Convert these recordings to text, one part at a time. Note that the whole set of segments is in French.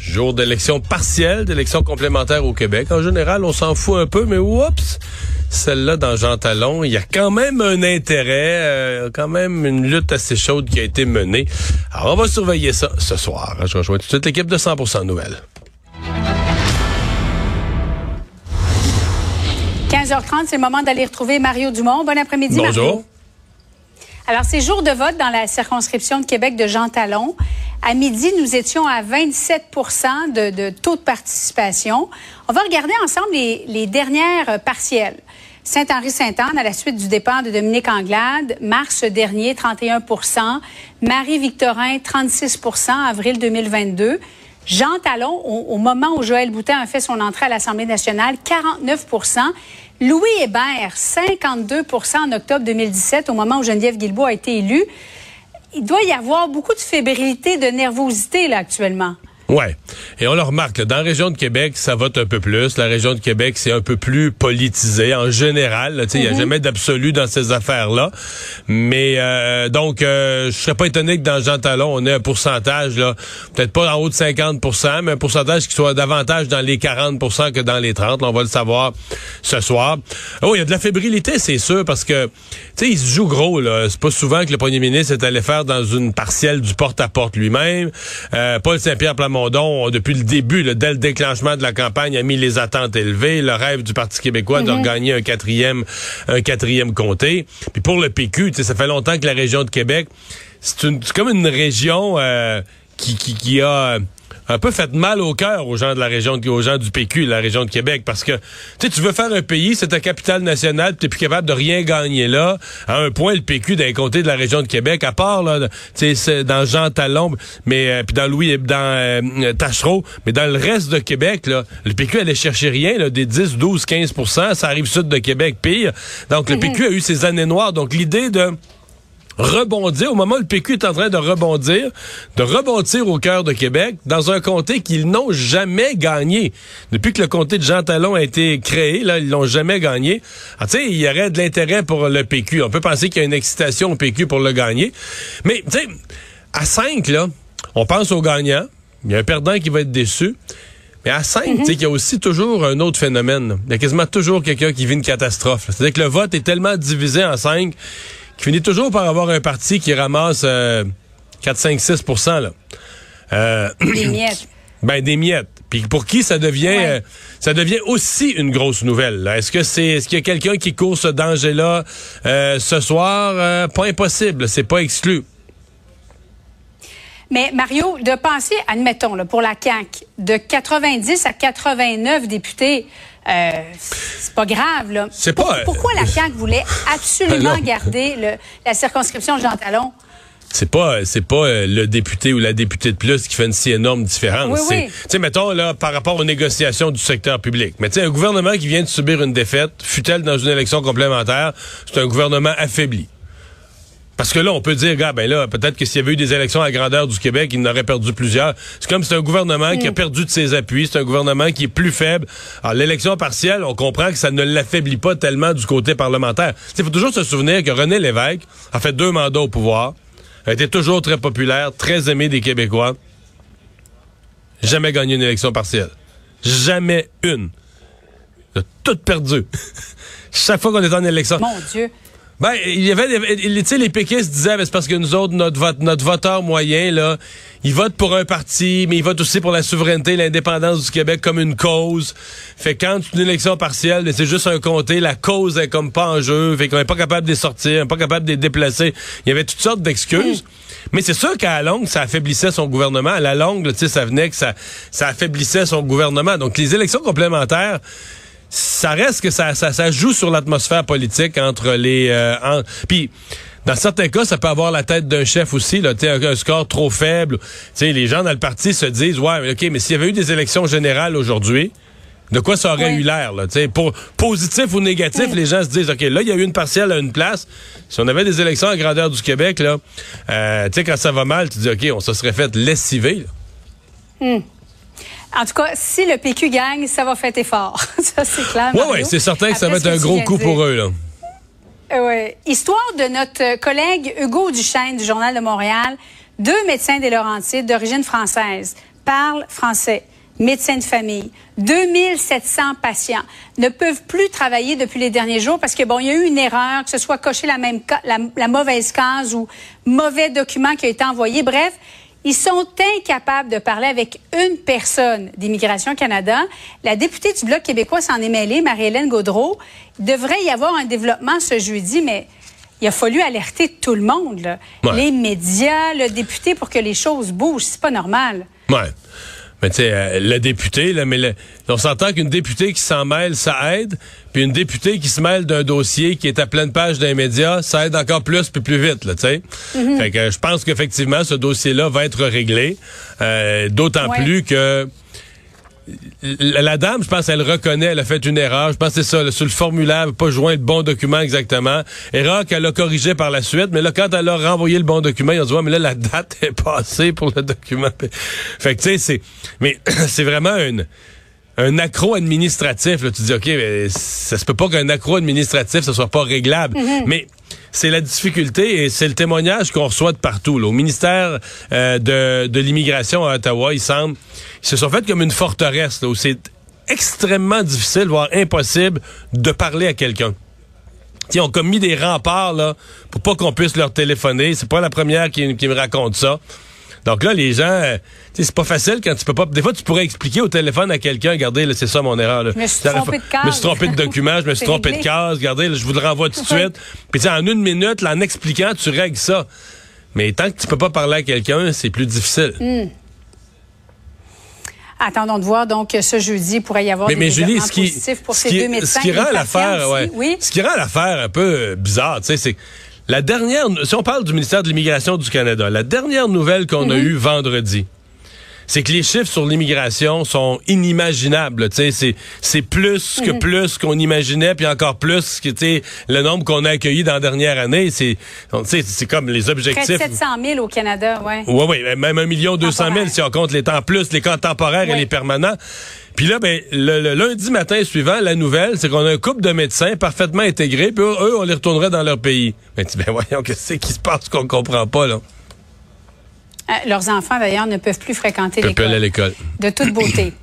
Jour d'élection partielle, d'élection complémentaire au Québec. En général, on s'en fout un peu, mais oups, celle-là dans Jean Talon, il y a quand même un intérêt, euh, quand même une lutte assez chaude qui a été menée. Alors, on va surveiller ça ce soir. Je rejoins tout de suite l'équipe de 100% Nouvelles. 15h30, c'est le moment d'aller retrouver Mario Dumont. Bon après-midi, Bonjour. Mario. Alors, c'est jour de vote dans la circonscription de Québec de Jean Talon. À midi, nous étions à 27 de, de taux de participation. On va regarder ensemble les, dernières partielles. Saint-Henri-Sainte-Anne, à la suite du départ de Dominique Anglade, mars dernier, 31% Marie-Victorin, 36% avril 2022. Jean Talon, au, au, moment où Joël Boutin a fait son entrée à l'Assemblée nationale, 49 Louis Hébert, 52% en octobre 2017, au moment où Geneviève Guilbeault a été élue. Il doit y avoir beaucoup de fébrilité, de nervosité là actuellement. Ouais. Et on le remarque, là, dans la région de Québec, ça vote un peu plus. La région de Québec, c'est un peu plus politisé en général. Il n'y a jamais d'absolu dans ces affaires-là. Mais euh, donc, euh, je serais pas étonné que dans Jean Talon, on ait un pourcentage, là, peut-être pas en haut de 50% mais un pourcentage qui soit davantage dans les 40% que dans les 30. Là, on va le savoir ce soir. Oh, il y a de la fébrilité, c'est sûr, parce que, tu sais, il se joue gros. là. C'est pas souvent que le premier ministre est allé faire dans une partielle du porte-à-porte lui-même. Euh, Paul Saint-Pierre Plamondon Mondon, depuis le début, là, dès le déclenchement de la campagne, a mis les attentes élevées. Le rêve du Parti québécois de gagner un quatrième, un quatrième comté. Puis pour le PQ, ça fait longtemps que la région de Québec, c'est comme une région euh, qui, qui, qui a un peu fait mal au cœur aux gens de la région, aux gens du PQ, la région de Québec, parce que tu tu veux faire un pays, c'est ta capitale nationale, tu n'es plus capable de rien gagner là. À un point, le PQ d'un côté de la région de Québec, à part là, dans Jean Talon, mais euh, puis dans Louis, dans euh, Tachereau, mais dans le reste de Québec, là, le PQ allait chercher rien, là, des 10, 12, 15 ça arrive sud de Québec, pire. Donc le PQ a eu ses années noires. Donc l'idée de rebondir, au moment où le PQ est en train de rebondir, de rebondir au cœur de Québec, dans un comté qu'ils n'ont jamais gagné. Depuis que le comté de Jean Talon a été créé, là, ils l'ont jamais gagné. Ah, tu sais, il y aurait de l'intérêt pour le PQ. On peut penser qu'il y a une excitation au PQ pour le gagner. Mais, tu sais, à 5, là, on pense au gagnant. Il y a un perdant qui va être déçu. Mais à 5, tu sais, il y a aussi toujours un autre phénomène. Il y a quasiment toujours quelqu'un qui vit une catastrophe. C'est-à-dire que le vote est tellement divisé en 5 qui finit toujours par avoir un parti qui ramasse euh, 4, 5, 6 là. Euh, des miettes. Ben des miettes. Puis pour qui ça devient ouais. euh, ça devient aussi une grosse nouvelle. Est-ce que c'est est-ce qu'il y a quelqu'un qui court ce danger-là euh, ce soir? Euh, Pas impossible, c'est pas exclu. Mais Mario, de penser, admettons, là, pour la CAQ, de 90 à 89 députés, euh, c'est pas grave, là. C'est pas. Pour, pourquoi la CAQ voulait absolument garder le, la circonscription de Jean Talon? C'est pas c'est pas euh, le député ou la députée de plus qui fait une si énorme différence. Oui, oui. Tu sais mettons là par rapport aux négociations du secteur public. Mais tu sais un gouvernement qui vient de subir une défaite, fut-elle dans une élection complémentaire, c'est un gouvernement affaibli. Parce que là, on peut dire, gars, ben là, peut-être que s'il y avait eu des élections à la grandeur du Québec, il en aurait perdu plusieurs. C'est comme c'est un gouvernement mm. qui a perdu de ses appuis, c'est un gouvernement qui est plus faible. Alors, l'élection partielle, on comprend que ça ne l'affaiblit pas tellement du côté parlementaire. Il faut toujours se souvenir que René Lévesque a fait deux mandats au pouvoir, a été toujours très populaire, très aimé des Québécois. Jamais gagné une élection partielle. Jamais une. Il a tout perdu. Chaque fois qu'on est en élection. Mon Dieu. Ben, il y avait, tu sais, les péquistes disaient, ben, c'est parce que nous autres, notre, vote, notre voteur moyen, là, il vote pour un parti, mais il vote aussi pour la souveraineté, l'indépendance du Québec comme une cause. Fait quand une élection partielle, c'est juste un comté, la cause est comme pas en jeu, fait qu'on est pas capable de les sortir, on est pas capable de les déplacer. Il y avait toutes sortes d'excuses. Mais c'est sûr qu'à la longue, ça affaiblissait son gouvernement. À la longue, tu sais, ça venait que ça, ça affaiblissait son gouvernement. Donc, les élections complémentaires, ça reste que ça, ça, ça joue sur l'atmosphère politique entre les... Euh, en, puis, dans certains cas, ça peut avoir la tête d'un chef aussi, là, un, un score trop faible. T'sais, les gens dans le parti se disent, ouais, OK, mais s'il y avait eu des élections générales aujourd'hui, de quoi ça aurait eu l'air. Là, pour positif ou négatif, les gens se disent, OK, là, il y a eu une partielle à une place. Si on avait des élections à grandeur du Québec, là, euh, tu sais, quand ça va mal, tu dis, OK, on se serait fait lessiver. Hmm. En tout cas, si le PQ gagne, ça va fêter fort. ça, c'est clair. Oui, oui, c'est certain que ça va être un gros coup pour eux. Là. Euh, ouais. Histoire de notre collègue Hugo Duchesne du Journal de Montréal. Deux médecins des Laurentides d'origine française parlent français médecins de famille. 2700 patients ne peuvent plus travailler depuis les derniers jours parce que bon, il y a eu une erreur, que ce soit coché la même la, mauvaise case ou mauvais document qui a été envoyé. Bref, ils sont incapables de parler avec une personne d'Immigration Canada. La députée du Bloc québécois s'en est mêlée, Marie-Hélène Gaudreau. Il devrait y avoir un développement ce jeudi, mais il a fallu alerter tout le monde, les médias, le député, pour que les choses bougent. C'est pas normal. Ouais. Mais tu sais, euh, le député, là, mais on s'entend qu'une députée qui s'en mêle, ça aide. Puis une députée qui se mêle d'un dossier qui est à pleine page d'un média, ça aide encore plus puis plus vite, là, tu sais. Mm-hmm. Fait que je pense qu'effectivement, ce dossier-là va être réglé. Euh, d'autant plus que la dame, je pense, elle reconnaît, elle a fait une erreur. Je pense que c'est ça, sur le formulaire, elle pas joint le bon document exactement. Erreur qu'elle a corrigée par la suite, mais là, quand elle a renvoyé le bon document, ils ont dit, ouais, mais là, la date est passée pour le document. Fait que, tu sais, c'est, mais c'est vraiment une, un accro administratif. Là, tu dis, OK, mais ça se peut pas qu'un accro administratif, ça soit pas réglable. Mm-hmm. Mais c'est la difficulté et c'est le témoignage qu'on reçoit de partout. Là. Au ministère euh, de, de l'immigration à Ottawa, il semble, ils se sont fait comme une forteresse là, où c'est extrêmement difficile, voire impossible, de parler à quelqu'un. Ils ont comme mis des remparts là, pour pas qu'on puisse leur téléphoner. C'est pas la première qui, qui me raconte ça. Donc là, les gens, euh, c'est pas facile quand tu peux pas. Des fois, tu pourrais expliquer au téléphone à quelqu'un, regardez, c'est ça mon erreur. Là. Je me suis trompé de case. Je me suis trompé de document, je me suis trompé de case, regardez, je vous le renvoie tout de suite. Puis en une minute, là, en expliquant, tu règles ça. Mais tant que tu peux pas parler à quelqu'un, c'est plus difficile. Hmm. Attendons de voir. Donc, ce jeudi, il pourrait y avoir des mais Julie, ce qui, pour ces deux médecins. Ce qui rend l'affaire, ouais, oui. Ce qui rend l'affaire un peu bizarre, tu sais, c'est la dernière, si on parle du ministère de l'Immigration du Canada, la dernière nouvelle qu'on a mhm. eue vendredi, c'est que les chiffres sur l'immigration sont inimaginables. C'est, c'est plus que plus qu'on imaginait, puis encore plus que le nombre qu'on a accueilli dans la dernière année. C'est, c'est comme les objectifs. Près de 700 000 au Canada, ouais. Oui, oui, même un million deux cent mille si on compte les temps plus, les camps temporaires et les permanents. Puis là, ben, le, lundi matin suivant, la nouvelle, c'est qu'on a un couple de médecins parfaitement intégrés, puis eux, on les retournerait dans leur pays. Mais ben, ben voyons, qu'est-ce qui se passe qu'on comprend pas, là? Euh, leurs enfants, d'ailleurs, ne peuvent plus fréquenter l'école. De toute beauté.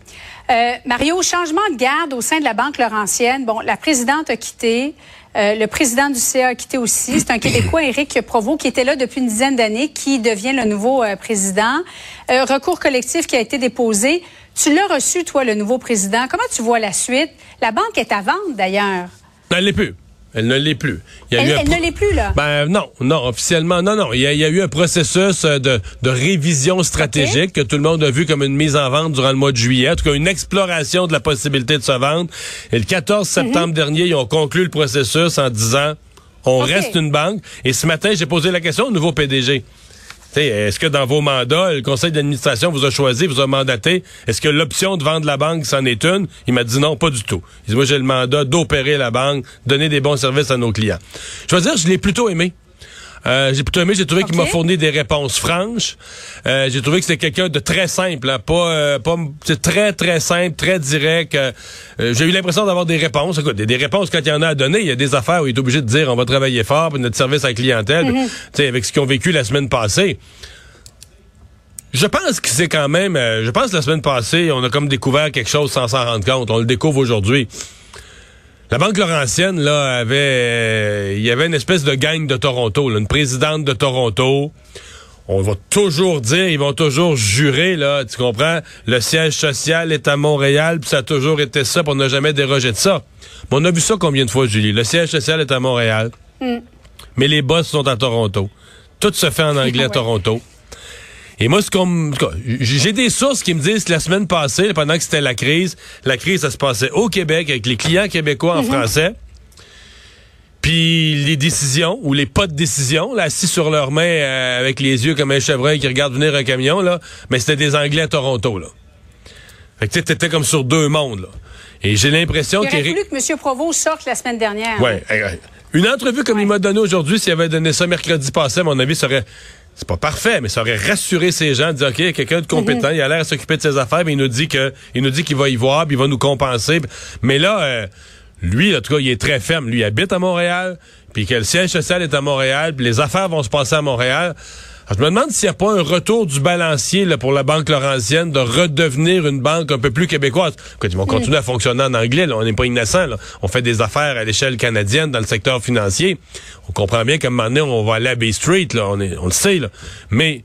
Euh, Mario, changement de garde au sein de la Banque Laurentienne. Bon, la présidente a quitté. Euh, le président du CA a quitté aussi. C'est un Québécois, Éric Provost, qui était là depuis une dizaine d'années, qui devient le nouveau président. recours collectif qui a été déposé. Tu l'as reçu, toi, le nouveau président. Comment tu vois la suite? La banque est à vendre, d'ailleurs. Elle l'est plus. Elle ne l'est plus. elle, ne l'est plus, là? Ben non, non, officiellement, non, non. Il y a, eu un processus euh, de, révision stratégique que tout le monde a vu comme une mise en vente durant le mois de juillet, en tout cas une exploration de la possibilité de se vendre. Et le 14 septembre mhm. dernier, ils ont conclu le processus en disant on reste une banque. Et ce matin, j'ai posé la question au nouveau PDG. Est-ce que dans vos mandats, le conseil d'administration vous a choisi, vous a mandaté? Est-ce que l'option de vendre la banque, c'en est une? Il m'a dit non, pas du tout. Il dit, moi, j'ai le mandat d'opérer la banque, donner des bons services à nos clients. Je veux dire, je l'ai plutôt aimé. Euh, j'ai plutôt aimé, j'ai trouvé qu'il m'a fourni des réponses franches. Euh, j'ai trouvé que c'était quelqu'un de très simple, hein, pas, euh, pas très très simple, très direct. Euh, j'ai eu l'impression d'avoir des réponses. Écoute, des, réponses quand il y en a à donner. Il y a des affaires où il est obligé de dire on va travailler fort pour notre service à la clientèle. Tu sais, avec ce qu'ils ont vécu la semaine passée. Je pense que c'est quand même. je pense que la semaine passée, on a comme découvert quelque chose sans s'en rendre compte. On le découvre aujourd'hui. La Banque Laurentienne, là, avait, euh, il y avait une espèce de gang de Toronto, une présidente de Toronto. On va toujours dire, ils vont toujours jurer, là, tu comprends? Le siège social est à Montréal, puis ça a toujours été ça, pour ne jamais déroger de ça. Mais on a vu ça combien de fois, Julie? Le siège social est à Montréal, hmm. mais les boss sont à Toronto. Tout se fait en anglais à Toronto. Et moi, ce qu'on, j'ai des sources qui me disent que la semaine passée, pendant que c'était la crise, la crise, ça se passait au Québec avec les clients québécois en mhm. français. Puis les décisions ou les pas de décision, là, assis sur leurs mains euh, avec les yeux comme un chevreuil qui regarde venir un camion, là, mais c'était des Anglais à Toronto, là. Fait que tu étais comme sur deux mondes, là. Et j'ai l'impression qu'il aurait voulu que M. Provost sorte la semaine dernière. Ouais. Une entrevue comme il m'a donné aujourd'hui, s'il avait donné ça mercredi passé, à mon avis, ça aurait c'est pas parfait, mais ça aurait rassuré ces gens, de dire OK, quelqu'un de compétent, il a l'air à s'occuper de ses affaires, mais il nous dit que il nous dit qu'il va y voir, puis il va nous compenser. Mais là, euh, lui, en tout cas, il est très ferme. Lui, il habite à Montréal, puis que le siège social est à Montréal, puis les affaires vont se passer à Montréal. Je me demande s'il n'y a pas un retour du balancier là, pour la Banque Laurentienne de redevenir une banque un peu plus québécoise. Quand ils vont continuer à fonctionner en anglais, là, on n'est pas innocent. Là. On fait des affaires à l'échelle canadienne dans le secteur financier. On comprend bien qu'à un moment donné, on va aller à Bay Street, là, on, est, on le sait. Là. Mais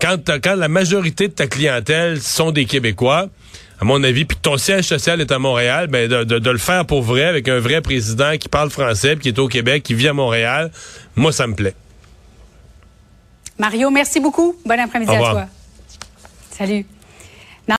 quand, quand la majorité de ta clientèle sont des Québécois, à mon avis, puis ton siège social est à Montréal, ben de, de, le faire pour vrai, avec un vrai président qui parle français, qui est au Québec, qui vit à Montréal, moi, ça me plaît. Mario, merci beaucoup. Bon après-midi à toi. Salut.